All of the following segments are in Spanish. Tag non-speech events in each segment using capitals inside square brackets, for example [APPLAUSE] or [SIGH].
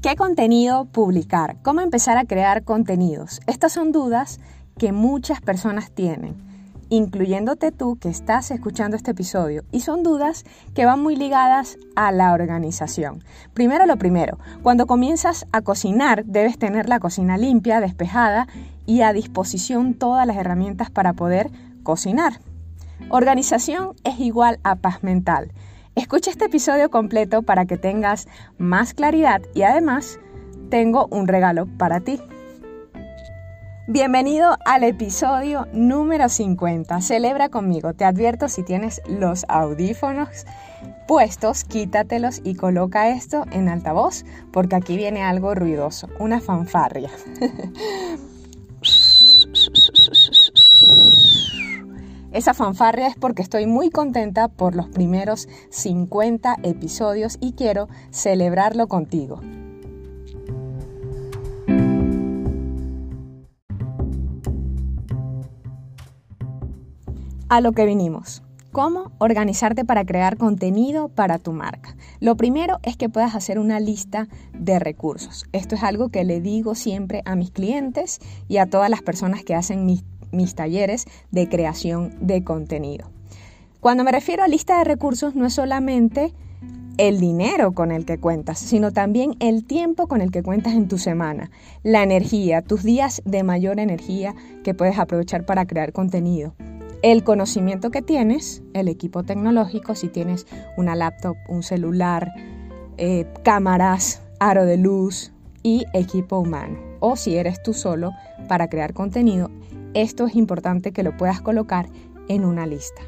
¿Qué contenido publicar? ¿Cómo empezar a crear contenidos? Estas son dudas que muchas personas tienen, incluyéndote tú que estás escuchando este episodio. Y son dudas que van muy ligadas a la organización. Primero lo primero, cuando comienzas a cocinar debes tener la cocina limpia, despejada y a disposición todas las herramientas para poder cocinar. Organización es igual a paz mental. Escucha este episodio completo para que tengas más claridad y además tengo un regalo para ti. Bienvenido al episodio número 50. Celebra conmigo. Te advierto si tienes los audífonos puestos, quítatelos y coloca esto en altavoz porque aquí viene algo ruidoso, una fanfarria. [LAUGHS] Esa fanfarria es porque estoy muy contenta por los primeros 50 episodios y quiero celebrarlo contigo. A lo que vinimos. ¿Cómo organizarte para crear contenido para tu marca? Lo primero es que puedas hacer una lista de recursos. Esto es algo que le digo siempre a mis clientes y a todas las personas que hacen mis mis talleres de creación de contenido. Cuando me refiero a lista de recursos, no es solamente el dinero con el que cuentas, sino también el tiempo con el que cuentas en tu semana, la energía, tus días de mayor energía que puedes aprovechar para crear contenido, el conocimiento que tienes, el equipo tecnológico, si tienes una laptop, un celular, eh, cámaras, aro de luz y equipo humano, o si eres tú solo para crear contenido, esto es importante que lo puedas colocar en una lista.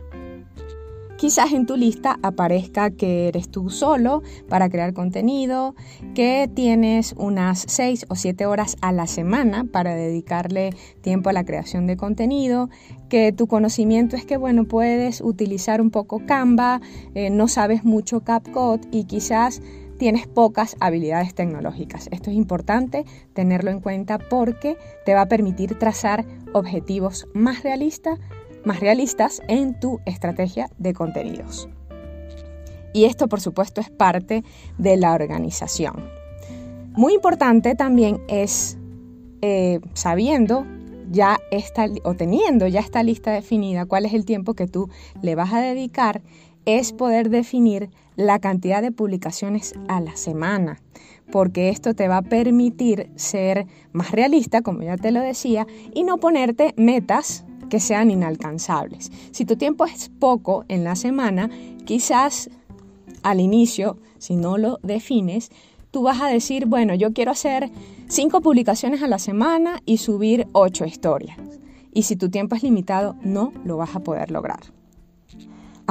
Quizás en tu lista aparezca que eres tú solo para crear contenido, que tienes unas 6 o 7 horas a la semana para dedicarle tiempo a la creación de contenido, que tu conocimiento es que, bueno, puedes utilizar un poco Canva, eh, no sabes mucho CapCut y quizás tienes pocas habilidades tecnológicas. Esto es importante tenerlo en cuenta porque te va a permitir trazar objetivos más realistas, más realistas en tu estrategia de contenidos. Y esto, por supuesto, es parte de la organización. Muy importante también es eh, sabiendo ya esta, o teniendo ya esta lista definida, cuál es el tiempo que tú le vas a dedicar, es poder definir la cantidad de publicaciones a la semana, porque esto te va a permitir ser más realista, como ya te lo decía, y no ponerte metas que sean inalcanzables. Si tu tiempo es poco en la semana, quizás al inicio, si no lo defines, tú vas a decir, bueno, yo quiero hacer cinco publicaciones a la semana y subir ocho historias. Y si tu tiempo es limitado, no lo vas a poder lograr.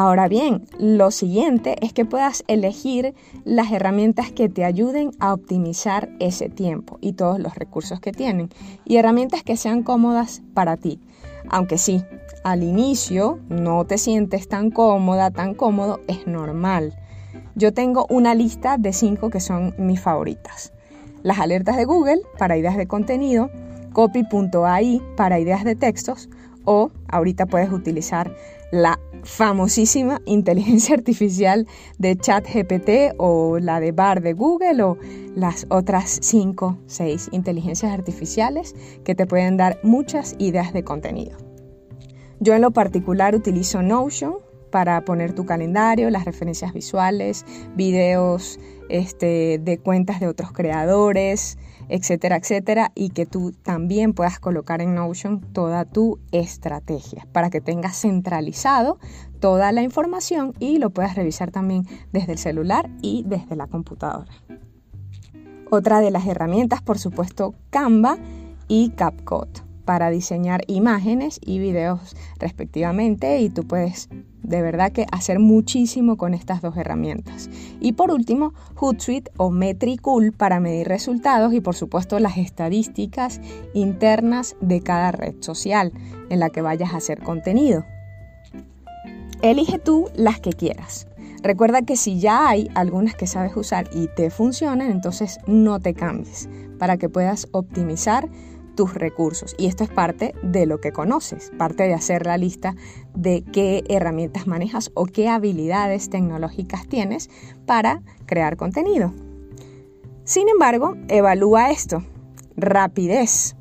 Ahora bien, lo siguiente es que puedas elegir las herramientas que te ayuden a optimizar ese tiempo y todos los recursos que tienen y herramientas que sean cómodas para ti. Aunque sí, al inicio no te sientes tan cómoda, tan cómodo, es normal. Yo tengo una lista de cinco que son mis favoritas. Las alertas de Google para ideas de contenido, copy.ai para ideas de textos o ahorita puedes utilizar la famosísima [LAUGHS] inteligencia artificial de ChatGPT o la de BAR de Google o las otras 5, 6 inteligencias artificiales que te pueden dar muchas ideas de contenido. Yo en lo particular utilizo Notion para poner tu calendario, las referencias visuales, videos este, de cuentas de otros creadores, etcétera, etcétera, y que tú también puedas colocar en Notion toda tu estrategia para que tengas centralizado toda la información y lo puedas revisar también desde el celular y desde la computadora. Otra de las herramientas, por supuesto, Canva y CapCut para diseñar imágenes y videos respectivamente y tú puedes de verdad que hacer muchísimo con estas dos herramientas. Y por último, Hootsuite o Metricool para medir resultados y por supuesto las estadísticas internas de cada red social en la que vayas a hacer contenido. Elige tú las que quieras. Recuerda que si ya hay algunas que sabes usar y te funcionan, entonces no te cambies para que puedas optimizar tus recursos. Y esto es parte de lo que conoces, parte de hacer la lista de qué herramientas manejas o qué habilidades tecnológicas tienes para crear contenido. Sin embargo, evalúa esto. Rapidez.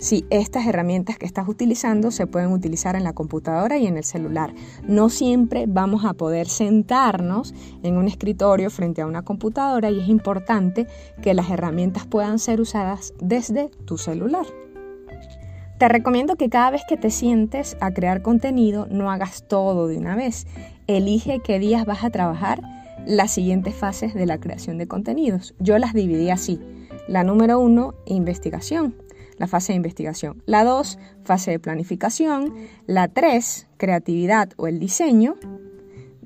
Si estas herramientas que estás utilizando se pueden utilizar en la computadora y en el celular. No siempre vamos a poder sentarnos en un escritorio frente a una computadora y es importante que las herramientas puedan ser usadas desde tu celular. Te recomiendo que cada vez que te sientes a crear contenido no hagas todo de una vez. Elige qué días vas a trabajar las siguientes fases de la creación de contenidos. Yo las dividí así. La número uno, investigación, la fase de investigación. La dos, fase de planificación. La tres, creatividad o el diseño,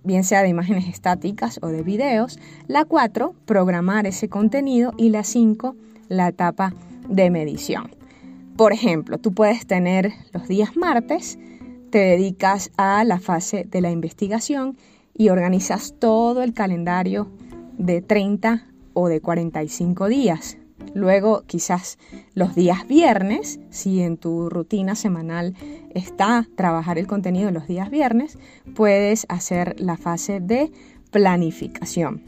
bien sea de imágenes estáticas o de videos. La cuatro, programar ese contenido. Y la cinco, la etapa de medición. Por ejemplo, tú puedes tener los días martes, te dedicas a la fase de la investigación y organizas todo el calendario de 30 o de 45 días. Luego, quizás los días viernes, si en tu rutina semanal está trabajar el contenido los días viernes, puedes hacer la fase de planificación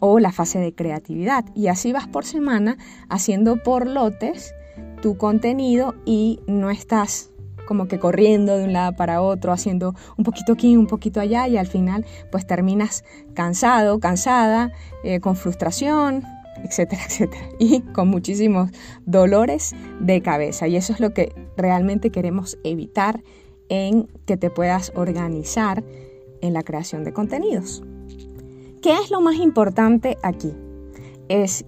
o la fase de creatividad. Y así vas por semana haciendo por lotes tu contenido y no estás como que corriendo de un lado para otro, haciendo un poquito aquí, un poquito allá y al final pues terminas cansado, cansada, eh, con frustración, etcétera, [LAUGHS] etcétera, y con muchísimos dolores de cabeza. Y eso es lo que realmente queremos evitar en que te puedas organizar en la creación de contenidos. ¿Qué es lo más importante aquí? Es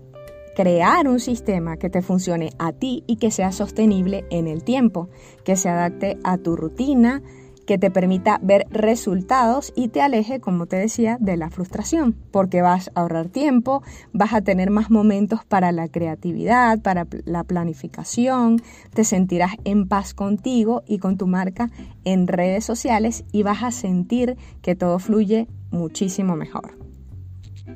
crear un sistema que te funcione a ti y que sea sostenible en el tiempo, que se adapte a tu rutina, que te permita ver resultados y te aleje, como te decía, de la frustración, porque vas a ahorrar tiempo, vas a tener más momentos para la creatividad, para la planificación, te sentirás en paz contigo y con tu marca en redes sociales y vas a sentir que todo fluye muchísimo mejor.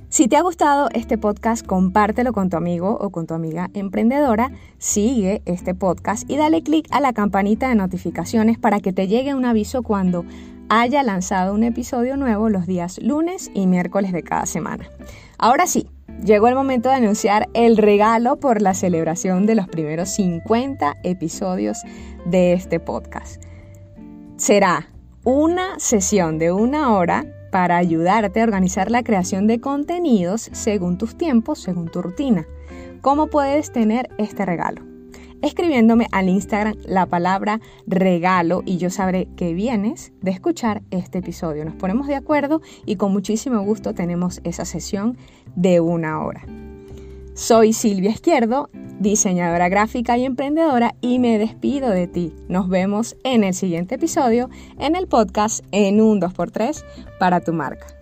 Si te ha gustado este podcast, compártelo con tu amigo o con tu amiga emprendedora, sigue este podcast y dale clic a la campanita de notificaciones para que te llegue un aviso cuando haya lanzado un episodio nuevo los días lunes y miércoles de cada semana. Ahora sí, llegó el momento de anunciar el regalo por la celebración de los primeros 50 episodios de este podcast. Será una sesión de una hora para ayudarte a organizar la creación de contenidos según tus tiempos, según tu rutina. ¿Cómo puedes tener este regalo? Escribiéndome al Instagram la palabra regalo y yo sabré que vienes de escuchar este episodio. Nos ponemos de acuerdo y con muchísimo gusto tenemos esa sesión de una hora. Soy Silvia Izquierdo, diseñadora gráfica y emprendedora y me despido de ti. Nos vemos en el siguiente episodio en el podcast en un 2x3 para tu marca.